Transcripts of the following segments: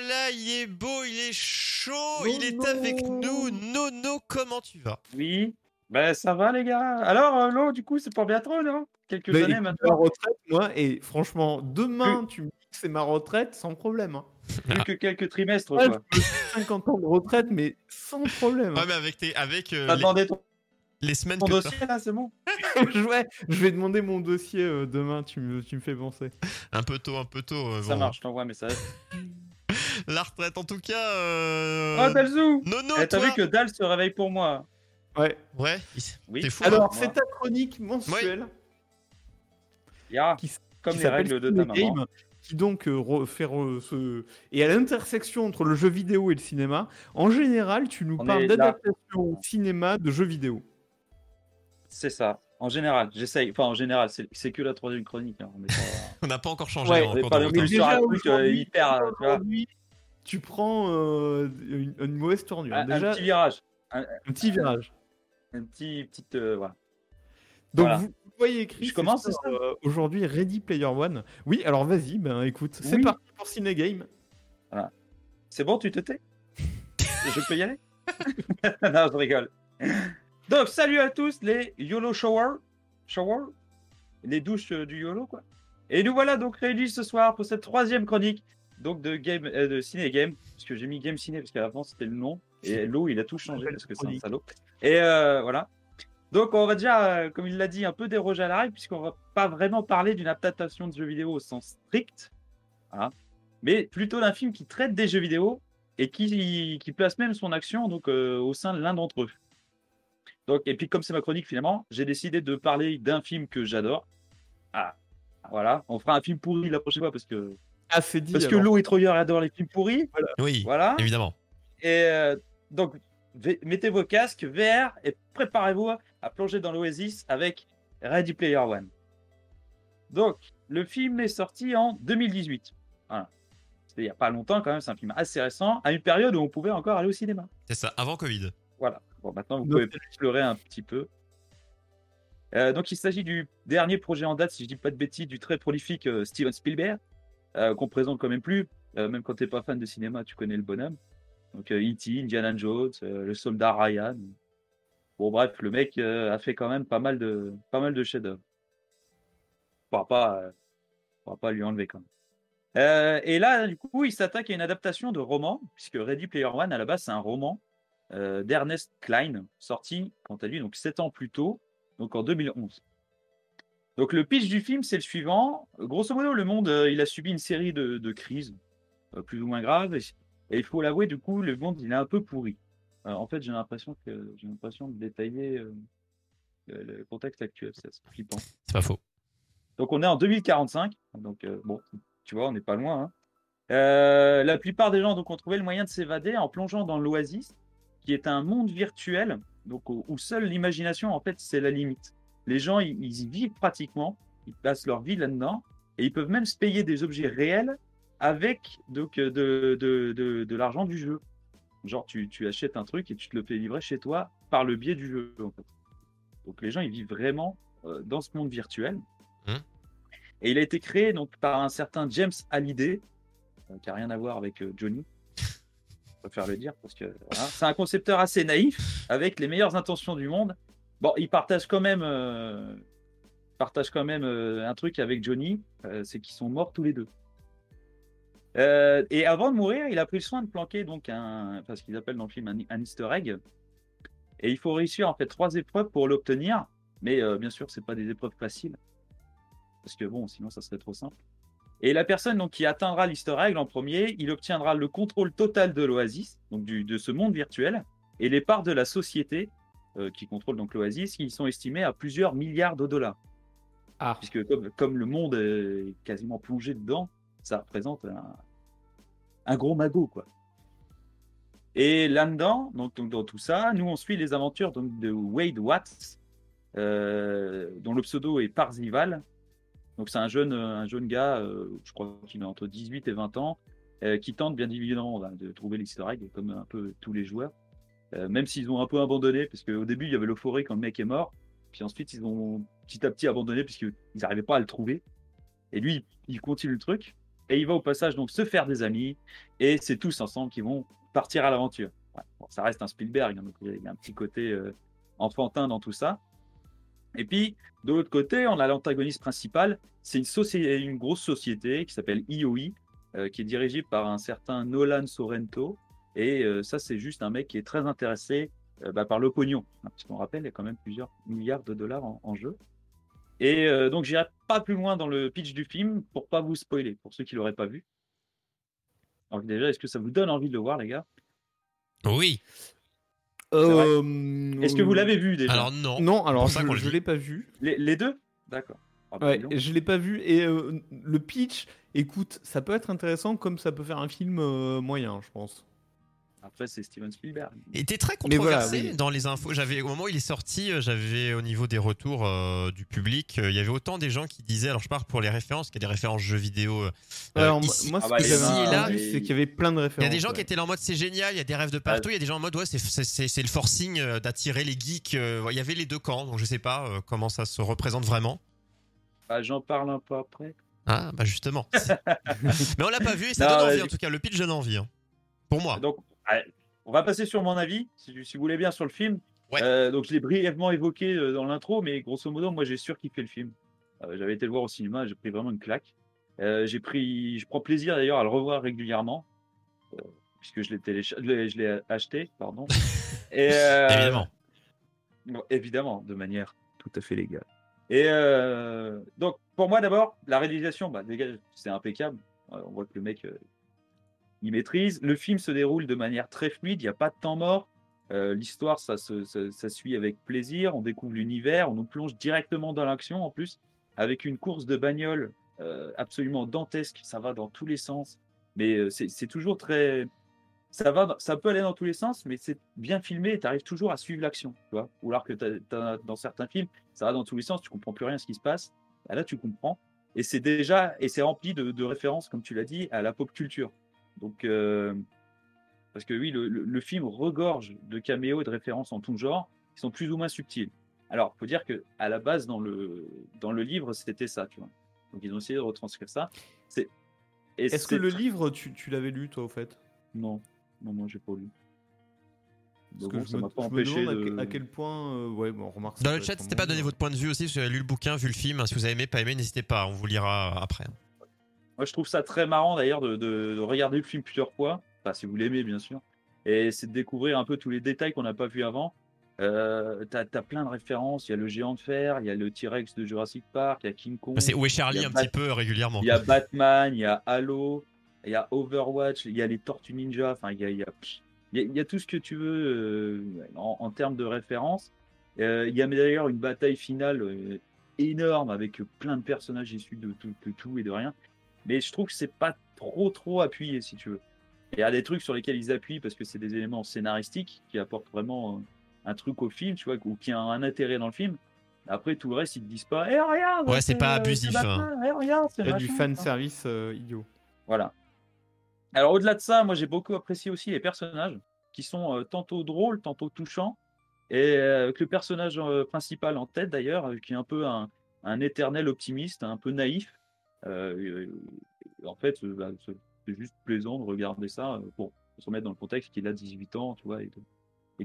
Voilà, il est beau, il est chaud, il est avec nous. Nono, comment tu vas? Oui, ben ça va les gars. Alors, euh, l'eau, du coup, c'est pas bien trop, non Quelques Bah, années maintenant. retraite, moi, et franchement, demain, tu me dis que c'est ma retraite sans problème. hein. Plus que quelques trimestres, Ouais, quoi. je me fais 50 ans de retraite, mais sans problème. Ouais, mais avec, tes, avec euh, T'as les, ton, les semaines ton que dossier, là, c'est bon? Je, ouais, je vais demander mon dossier euh, demain, tu me, tu me fais penser. Un peu tôt, un peu tôt. euh, Ça bon. marche, je t'envoie un message. La retraite, en tout cas. euh, Oh, Dalzou Nono, Eh, T'as vu que Dal se réveille pour moi Ouais. Ouais, Oui. t'es fou. Alors, moi. c'est ta chronique mensuelle Ya, qui, s- comme qui les règles de ta maman. Game, qui donc euh, fait ce... Et à l'intersection entre le jeu vidéo et le cinéma, en général, tu nous On parles est d'adaptation au cinéma de jeux vidéo. C'est ça. En général, j'essaye. Enfin, en général, c'est que la troisième chronique. hein. On est pas, On n'a pas encore changé Ouais, en on est pas non hein. sur un truc euh, hyper. euh, tu vois, aujourd'hui, tu prends euh, une, une mauvaise tournure. un, petit virage. un petit virage. Un petit. Petite, euh, voilà. Donc, Voilà. vous, voyez écrit Je commence, sur, euh, aujourd'hui Ready Player One. Oui, alors vas-y, ben écoute, c'est parti pour Ciné Game. C'est bon, tu te tais? Je peux y aller? Non, je rigole. Donc, salut à tous les YOLO Shower. Shower? Les douches du YOLO, quoi. Et nous voilà donc réunis ce soir pour cette troisième chronique donc de, game, euh, de Ciné Game. Parce que j'ai mis Game Ciné parce qu'avant c'était le nom. Et l'eau, il a tout changé parce que c'est un salaud. Et euh, voilà. Donc, on va déjà, euh, comme il l'a dit, un peu déroger à la règle, puisqu'on va pas vraiment parler d'une adaptation de jeu vidéo au sens strict. Voilà mais plutôt d'un film qui traite des jeux vidéo et qui, qui place même son action donc, euh, au sein de l'un d'entre eux. Donc, et puis comme c'est ma chronique finalement, j'ai décidé de parler d'un film que j'adore. Ah, voilà, on fera un film pourri la prochaine fois parce que, Ah, c'est dit. parce que. Lou et Troyer adore les films pourris. Oui, Voilà. évidemment. Et euh, donc, mettez vos casques VR et préparez-vous à plonger dans l'Oasis avec Ready Player One. Donc, le film est sorti en 2018. Voilà. C'était il n'y a pas longtemps quand même, c'est un film assez récent, à une période où on pouvait encore aller au cinéma. C'est ça, avant Covid. Voilà. Bon, maintenant, vous pouvez peut-être pleurer un petit peu. Euh, donc, il s'agit du dernier projet en date, si je dis pas de bêtises, du très prolifique euh, Steven Spielberg, euh, qu'on présente quand même plus. Euh, même quand tu n'es pas fan de cinéma, tu connais le bonhomme. Donc, euh, E.T., Indiana Jones, euh, le soldat Ryan. Bon, bref, le mec a fait quand même pas mal de, pas mal de chefs-d'œuvre. On pas, on pourra pas lui enlever quand même. Et là, du coup, il s'attaque à une adaptation de roman, puisque Ready Player One, à la base, c'est un roman d'Ernest Klein, sorti, quant à lui, donc 7 ans plus tôt, donc en 2011. Donc le pitch du film, c'est le suivant. Grosso modo, le monde, euh, il a subi une série de, de crises, euh, plus ou moins graves, et, et il faut l'avouer, du coup, le monde, il est un peu pourri. Euh, en fait, j'ai l'impression que j'ai l'impression de détailler le, contexte actuel, c'est assez flippant. C'est pas faux. Donc on est en 2045, donc bon, tu vois, on n'est pas loin. hein. La plupart des gens donc, ont trouvé le moyen de s'évader en plongeant dans l'Oasis, qui est un monde virtuel, donc où, où seule l'imagination en fait c'est la limite. Les gens ils, ils y vivent pratiquement, ils passent leur vie là-dedans, et ils peuvent même se payer des objets réels avec donc euh, de, de, de, de l'argent du jeu. Genre tu, tu achètes un truc et tu te le fais livrer chez toi par le biais du jeu. En fait. Donc les gens ils vivent vraiment euh, dans ce monde virtuel. Et il a été créé donc par un certain James Hallyday, euh, qui n'a rien à voir avec euh, Johnny. Je préfère le dire parce que voilà. c'est un concepteur assez naïf, avec les meilleures intentions du monde. Bon, il partage quand même, euh, quand même euh, un truc avec Johnny, euh, c'est qu'ils sont morts tous les deux. Et avant de mourir, il a pris le soin de planquer donc un, ce qu'ils appellent dans le film un, un Easter egg. Et il faut réussir en fait trois épreuves pour l'obtenir, mais bien sûr, c'est pas des épreuves faciles parce que bon, sinon ça serait trop simple. Et la personne donc, qui atteindra l'easter egg en premier, il obtiendra le contrôle total de l'Oasis, donc du, de ce monde virtuel, et les parts de la société euh, qui contrôle donc l'Oasis, qui sont estimées à plusieurs milliards de dollars. Ah. Puisque comme, comme le monde est quasiment plongé dedans, ça représente un, un gros magot, quoi. Et là-dedans, donc, donc, dans tout ça, nous on suit les aventures donc, de Wade Watts, euh, dont le pseudo est Parzival. Donc c'est un jeune, un jeune gars, euh, je crois qu'il a entre 18 et 20 ans, qui tente bien évidemment bah, de trouver l'easter egg, comme un peu tous les joueurs. Euh, même s'ils ont un peu abandonné, parce qu'au début il y avait l'euphorie quand le mec est mort, puis ensuite ils ont petit à petit abandonné puisqu'ils n'arrivaient pas à le trouver. Et lui, il continue le truc, et il va au passage donc se faire des amis, et c'est tous ensemble qui vont partir à l'aventure. Bon, ça reste un Spielberg, hein, il y a un petit côté euh, enfantin dans tout ça. Et puis, de l'autre côté, on a l'antagoniste principal. C'est une, une grosse société qui s'appelle IOI, euh, qui est dirigée par un certain Nolan Sorrento. Et euh, ça, c'est juste un mec qui est très intéressé euh, bah, par le pognon. Hein, parce qu'on rappelle, il y a quand même plusieurs milliards de dollars en, en jeu. Et euh, donc, j'irai pas plus loin dans le pitch du film pour pas vous spoiler, pour ceux qui l'auraient pas vu. Donc déjà, est-ce que ça vous donne envie de le voir, les gars? Oui. Euh, Est-ce que vous l'avez vu déjà? Alors non. Non, alors ça je, dit. l'ai pas vu. les, les deux? D'accord. Ah, bah, Ouais, je l'ai pas vu et euh, le pitch, écoute, ça peut être intéressant comme ça peut faire un film euh, moyen, je pense. Après, c'est Steven Spielberg. Il était très voilà, controversé oui. dans les infos. J'avais au moment où il est sorti, euh, j'avais au niveau des retours euh, du public, euh, il y avait autant des gens qui disaient. Alors je pars pour les références, qu'il y a des références jeux vidéo. euh, Alors, ici- moi, ce Ah bah, que les j'avais c'est qu'il y avait plein de Il y références. a des gens qui étaient là en mode c'est génial, il y a des rêves de partout. Il y a des gens en mode ouais c'est c'est- c'est c'est le forcing d'attirer les geeks. euh, Il y avait les deux camps, donc je sais pas euh, comment ça se représente vraiment. Ah, J'en parle un peu après. Ah bah justement. Mais on l'a pas vu et ça Non, donne envie en tout cas. Le pitch donne envie. hein. Pour moi. Donc, on va passer sur mon avis, si, si vous voulez bien, sur le film. Ouais. Euh, donc, je l'ai brièvement évoqué euh, dans l'intro, mais grosso modo, moi, j'ai surkiffé le film. Euh, J'avais été le voir au cinéma, j'ai pris vraiment une claque. Euh, j'ai pris, je prends plaisir d'ailleurs à le revoir régulièrement, puisque je l'ai télécha- je l'ai- acheté, pardon. Et, Évidemment. Bon, évidemment, de manière tout à fait légale. Et donc, pour moi, d'abord, la réalisation, bah, c'est impeccable. On voit que le mec, il maîtrise. Le film se déroule de manière très fluide, il n'y a pas de temps mort. Euh, L'histoire, ça, ça- suit avec plaisir. On découvre l'univers, on nous plonge directement dans l'action en plus, avec une course de bagnole euh, absolument dantesque. Ça va dans tous les sens. Mais euh, c'est toujours très. Ça, va, ça peut aller dans tous les sens, mais c'est bien filmé et tu arrives toujours à suivre l'action. Ou alors que t'as- t'as- dans certains films, ça va dans tous les sens, tu comprends plus rien à ce qui se passe. Bah là, tu comprends. Et c'est déjà, et c'est rempli de références, comme tu l'as dit, à la pop culture. Donc, euh, parce que oui, le, le- le film regorge de caméos et de références en tout genre, qui sont plus ou moins subtiles. Alors, faut dire que à la base, dans le, dans le livre, c'était ça, tu vois. Donc, ils ont essayé de retranscrire ça. C'est, Est-ce que le livre, tu, tu l'avais lu, toi, au fait? Non, non, non, j'ai pas lu. Parce Donc que bon, je ça me, m'a pas je me empêché demande à, de. que- à quel point. euh, ouais, bon, remarque. Dans le chat, n'hésitez pas à donner votre point de vue aussi. Si vous avez lu le bouquin, vu le film, si vous avez aimé, pas aimé, n'hésitez pas. On vous lira après. Moi, je trouve ça très marrant d'ailleurs de, de- de regarder le film plusieurs fois, enfin, si vous l'aimez, bien sûr, et c'est de découvrir un peu tous les détails qu'on n'a pas vus avant. Euh, t'as as plein de références. Il y a le géant de fer, il y a le T-Rex de Jurassic Park, il y a King Kong, C'est où est Charlie un Bat- petit peu régulièrement. il y a Batman, il y a Halo, il y a Overwatch, il y a les Tortues Ninja. Enfin, il y a, il y a, il y a- il y a tout ce que tu veux euh, en, en termes de références. Euh, il y a d'ailleurs une bataille finale euh, énorme avec plein de personnages issus de tout, de tout et de rien. Mais je trouve que c'est pas trop trop appuyé si tu veux. Il y a des trucs sur lesquels ils appuient parce que c'est des éléments scénaristiques qui apportent vraiment euh, un truc au film, tu vois, ou qui a un intérêt dans le film. Après tout le reste, ils te disent pas, eh regarde, Ouais, c'est pas euh, abusif, Batman, eh, regarde, c'est Il y a du fan service euh, idiot. Voilà. Alors au-delà de ça, moi j'ai beaucoup apprécié aussi les personnages qui sont euh, tantôt drôles, tantôt touchants, et euh, avec le personnage euh, principal en tête d'ailleurs, euh, qui est un peu un, un éternel optimiste, un peu naïf. Euh, en fait, euh, bah, c'est juste plaisant de regarder ça euh, pour se remettre dans le contexte qu'il a 18 ans, tu vois, et,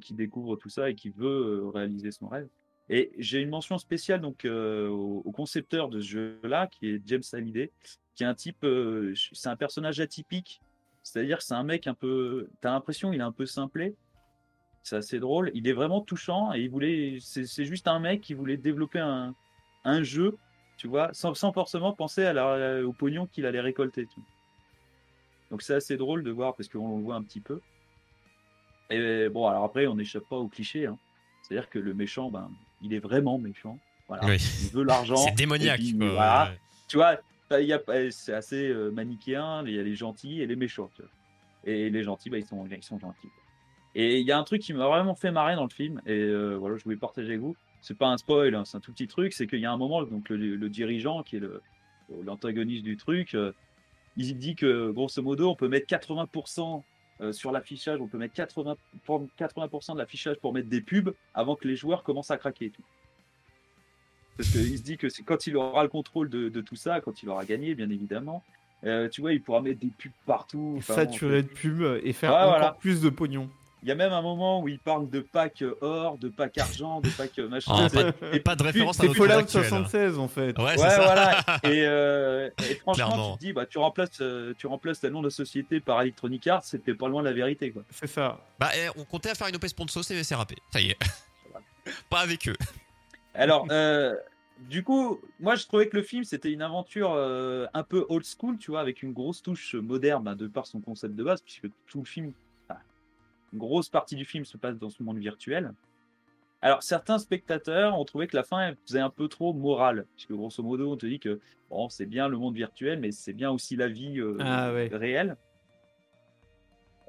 qui découvre tout ça et qui veut réaliser son rêve. Et j'ai une mention spéciale donc au, concepteur de ce jeu-là, qui est James Hallyday, qui est un type, c'est un personnage atypique, c'est-à-dire que c'est un mec un peu, t'as l'impression il est un peu simplé, c'est assez drôle, il est vraiment touchant et il voulait, c'est juste un mec qui voulait développer un jeu, tu vois, sans, sans forcément penser à la- au pognon qu'il allait récolter. tu vois. Donc c'est assez drôle de voir parce qu'on le voit un petit peu. Et bon, alors après, on n'échappe pas au cliché. hein. C'est-à-dire que le méchant, ben, il est vraiment méchant. Voilà. Oui. Il veut l'argent. C'est démoniaque. puis, quoi. voilà. Ouais. Tu vois, il y a, c'est assez euh, manichéen. Il y a les gentils et les méchants. tu vois. Et les gentils, bah, ils, sont, ils sont gentils. Et il y a un truc qui m'a vraiment fait marrer dans le film. Et euh, voilà, je voulais partager avec vous. C'est pas un spoil, hein, c'est un tout petit truc. C'est qu'il y a un moment, donc le, le dirigeant qui est l'antagoniste du truc, euh, il dit que grosso modo, on peut mettre 80% euh, sur l'affichage, on peut mettre 80%, pour- 80 de l'affichage pour mettre des pubs avant que les joueurs commencent à craquer. et tout. Parce qu'il se dit que c'est quand il aura le contrôle de, de tout ça, quand il aura gagné, bien évidemment, euh, tu vois, il pourra mettre des pubs partout. Saturer de pubs et faire encore voilà. plus de pognon. Il y a même un moment où il parle de pack euh, or, de pack argent, de pack euh, machin. Ah, C'est- Et pas de référence à C'est notre Fallout actuel. 76 en fait. Ouais, Ouais, c'est ça. voilà. Et, euh, et franchement, Clairement. tu te dis, bah, tu remplaces, tu remplaces le nom de la société par Electronic Arts, c'était pas loin de la vérité, quoi. C'est ça. Bah, eh, on comptait à faire une OP sponsor, c'est râpé. Ça y est. pas avec eux. Alors, euh, du coup, moi, je trouvais que le film, c'était une aventure euh, un peu old school, tu vois, avec une grosse touche moderne, bah, de par son concept de base, puisque tout le film, une grosse partie du film se passe dans ce monde virtuel. Alors, certains spectateurs ont trouvé que la fin faisait un peu trop morale, puisque grosso modo, on te dit que bon, c'est bien le monde virtuel, mais c'est bien aussi la vie euh, Ah ouais. réelle.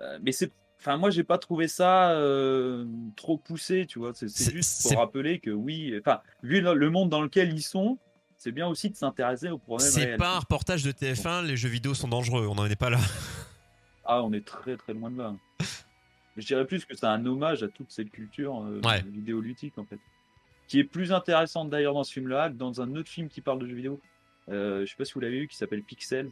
Euh, mais c'est, enfin, moi, j'ai pas trouvé ça euh, trop poussé, tu vois. C'est c'est C'est- juste c'est- pour rappeler que oui, enfin, vu le monde dans lequel ils sont, c'est bien aussi de s'intéresser aux problèmes C'est réels. pas un reportage de TF1, les jeux vidéo sont dangereux, on n'en est pas là. Ah, on est très très loin de là. Je dirais plus que c'est un hommage à toute cette culture euh, Ouais. vidéoludique en fait, qui est plus intéressante d'ailleurs dans ce film-là que dans un autre film qui parle de jeux vidéo. Euh, je sais pas si vous l'avez vu, qui s'appelle Pixel,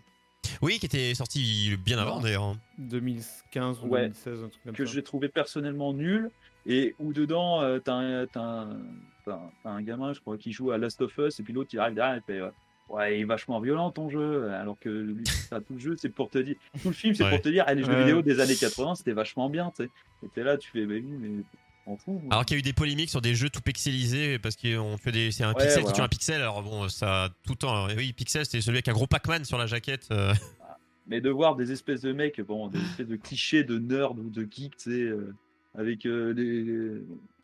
Oui, qui était sorti bien avant d'ailleurs. hein. 2015 ou Ouais. 2016, un truc comme que ça. j'ai trouvé personnellement nul et où dedans euh, t'as un, t'as un, t'as un- t'as un gamin, je crois, qui joue à Last of Us et puis l'autre il arrive derrière et fait euh, ouais il est vachement violent ton jeu alors que lui, tout le jeu c'est pour te dire tout le film c'est Ouais. pour te dire eh, les jeux Ouais. vidéo des années 80 c'était vachement bien tu sais et t'es là tu fais mais oui mais on fout moi. Alors qu'il y a eu des polémiques sur des jeux tout pixelisés parce qu'on fait des c'est un Ouais, pixel qui voilà. tue un pixel. Alors bon, ça tout le temps. euh, Oui, pixel c'était celui avec un gros Pac-Man sur la jaquette. euh. mais de voir des espèces de mecs bon des espèces de clichés de nerds ou de geeks tu sais euh, avec euh, des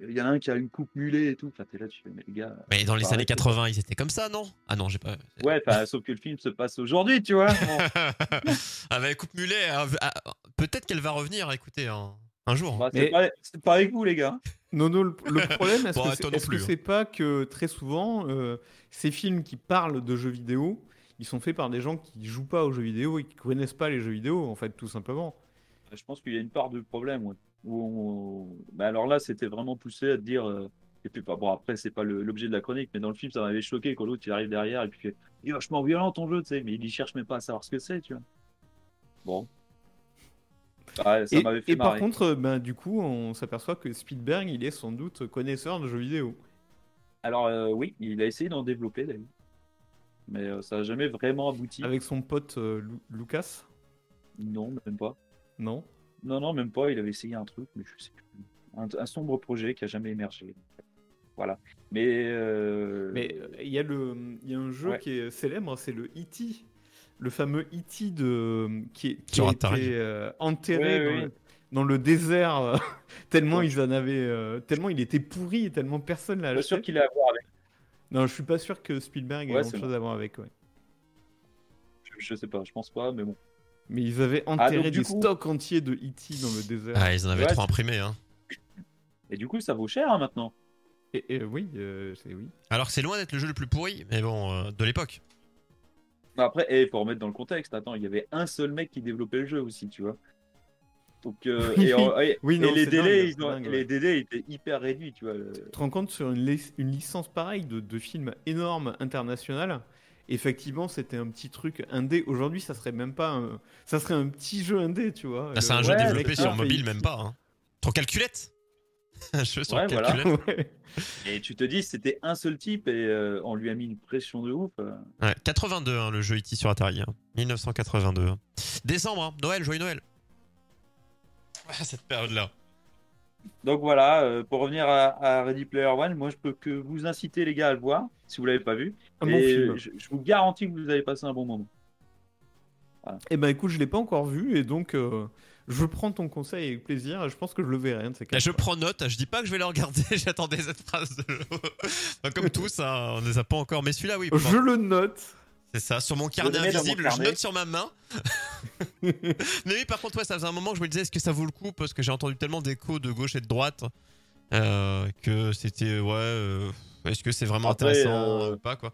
il y en a un qui a une coupe mulet et tout enfin t'es là tu fais mais les gars Mais dans les années c'est 80, ils étaient comme ça, non? Ah non, j'ai pas. ouais enfin, sauf que le film se passe aujourd'hui tu vois Bon. ah bah coupe mulet, ah, ah, peut-être qu'elle va revenir. Écoutez, un, un jour. Bah, c'est Mais- pas, pas avec vous, les gars. Non, non, le, le problème, est-ce Bon, que c'est non est-ce que hein. c'est pas que très souvent, euh, ces films qui parlent de jeux vidéo, ils sont faits par des gens qui jouent pas aux jeux vidéo et qui connaissent pas les jeux vidéo, en fait, tout simplement. Je pense qu'il y a une part de problème. ouais. Où on- bah, alors là, c'était vraiment poussé à te dire. euh, Et puis, bah, bon, après, c'est pas l'objet de la chronique, mais dans le film, ça m'avait choqué quand l'autre il arrive derrière et puis fait, il est vachement violent ton jeu, tu sais, mais il y cherche même pas à savoir ce que c'est, tu vois. Bon. Ouais, ça Et, fait et par contre, euh, ben, du coup, on s'aperçoit que Spielberg, il est sans doute connaisseur de jeux vidéo. Alors, euh, oui, il a essayé d'en développer d'ailleurs. Mais euh, ça n'a jamais vraiment abouti. Avec son pote euh, Lu- Lucas? Non, même pas. Non? Non, non, même pas. Il avait essayé un truc, mais je sais plus. Un, un sombre projet qui a jamais émergé. Voilà. Mais. euh, Mais euh, il y, a le- il y a un jeu Ouais. qui est célèbre, c'est le E.T. Le fameux E.T. de, qui, est- qui a été euh, enterré Ouais, dans, ouais. Le, dans le désert, tellement Ouais. ils en avaient, euh, tellement il était pourri et tellement personne l'a je suis acheté. sûr qu'il a à voir avec. Non, je suis pas sûr que Spielberg ait grand chose à voir avec. ouais. Je, je sais pas, je pense pas, mais bon. Mais ils avaient Ah, enterré donc, du des coup- stocks entiers de E.T. dans le désert. Ah, ils en avaient Ouais, trop c'est- imprimé. Hein. Et du coup, ça vaut cher hein, maintenant. Et, et oui, euh, c'est oui. Alors que c'est loin d'être le jeu le plus pourri, mais bon, euh, de l'époque. Après, il faut remettre dans le contexte. Attends, il y avait un seul mec qui développait le jeu aussi, tu vois. Donc, euh, Oui. et, en- et- Oui, et non, les délais, dingue, ils c'est ont- dingue, les ouais. délais étaient hyper réduits, tu vois. Tu te rends compte sur une, lic- une licence pareille de, de films énormes internationales Effectivement, c'était un petit truc indé. Aujourd'hui, ça serait même pas un... Ça serait un petit jeu indé, tu vois. Ah, c'est un Le- jeu Ouais, développé sur mobile, même pas. Hein. Trop calculette Un jeu sur Ouais, voilà. calculette. Ouais. Et tu te dis, c'était un seul type et euh, on lui a mis une pression de ouf. euh. Ouais, 82, hein, le jeu E.T. sur Atari. hein. 1982. hein. Décembre, hein. Noël, joyeux Noël. Ah, cette période-là. Donc voilà, euh, pour revenir à, à Ready Player One, moi je peux que vous inciter les gars à le voir si vous l'avez pas vu. Un bon et film. je, je vous garantis que vous avez passé un bon moment. Eh ben écoute, je l'ai pas encore vu et donc euh, Je prends ton conseil avec plaisir et je pense que je le verrai. un de. Je prends note, je dis pas que je vais le regarder, j'attendais cette phrase. De... Enfin, comme tous, hein, on ne les a pas encore, mais celui-là, oui. Je le note. C'est ça, sur mon carnet mon invisible, je note sur ma main. mais oui, par contre, ouais, ça faisait un moment que je me disais, est-ce que ça vaut le coup? Parce que j'ai entendu tellement d'échos de gauche et de droite euh, que c'était, ouais, euh, est-ce que c'est vraiment Après, intéressant euh, ou pas, quoi?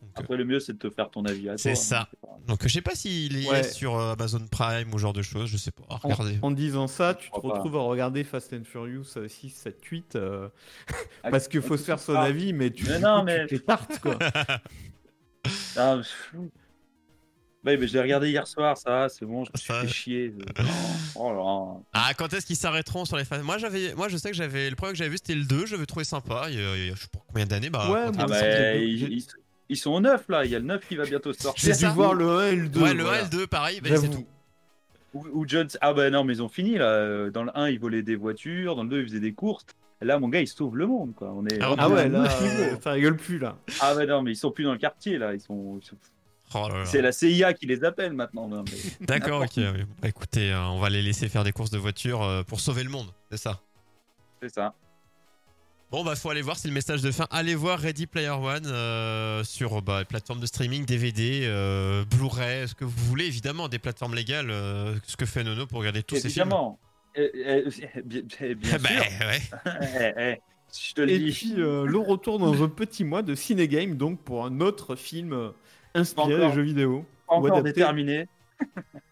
Donc, euh, Après, le mieux, c'est de te faire ton avis à toi. C'est hein, ça. donc, je sais pas s'il est Ouais. sur euh, Amazon Prime ou ce genre de choses, je sais pas. En, Regardez. en disant ça, tu te pas. retrouves à regarder Fast and Furious 6, 7, 8 euh, Ah, parce qu'il faut se faire son ah, avis, mais tu, Mais non, coup, mais- tu quoi. Ah. Ouais, mais je l'ai regardé hier soir, ça, va, c'est bon, je me suis fait chier. Oh là. Ah, quand est-ce qu'ils s'arrêteront sur les phases? Moi, j'avais, moi, je sais que j'avais le premier que j'avais vu, c'était le 2, j'avais trouvé sympa. Il y a- il y a- je sais pas combien d'années, bah. Ouais, Ah bah, ils, sont au 9 là, il y a le 9 qui va bientôt sortir. J'ai dû voir le 1 et le 2. Ouais, le voilà. 1 et le 2, pareil, bah, c'est tout. Ou, ou Jones. Ah bah non, mais ils ont fini là. Euh, Dans le 1, ils volaient des voitures, dans le 2, ils faisaient des courses. Là, mon gars, il sauve le monde quoi. On est Ah, Ah ouais, là, euh, ça rigole plus, là. Ah bah non, mais ils sont plus dans le quartier là. Ils sont. Oh. C'est la CIA qui les appelle maintenant. mais- D'accord, ok. Bah, écoutez, euh, on va les laisser faire des courses de voiture euh, pour sauver le monde, c'est ça. C'est ça. Bon, bah, faut aller voir, c'est le message de fin. Allez voir Ready Player One euh, sur bah, les plateformes de streaming, DVD, euh, Blu-ray, ce que vous voulez, évidemment, des plateformes légales, euh, ce que fait Nono pour regarder tous ces films. Évidemment. Bien, bien bah, sûr. ouais. Je te le Et dis. puis, euh, le retour dans un petit mois de Cinégame, donc pour un autre film euh, inspiré Encore. des jeux vidéo. Encore adapté. déterminé.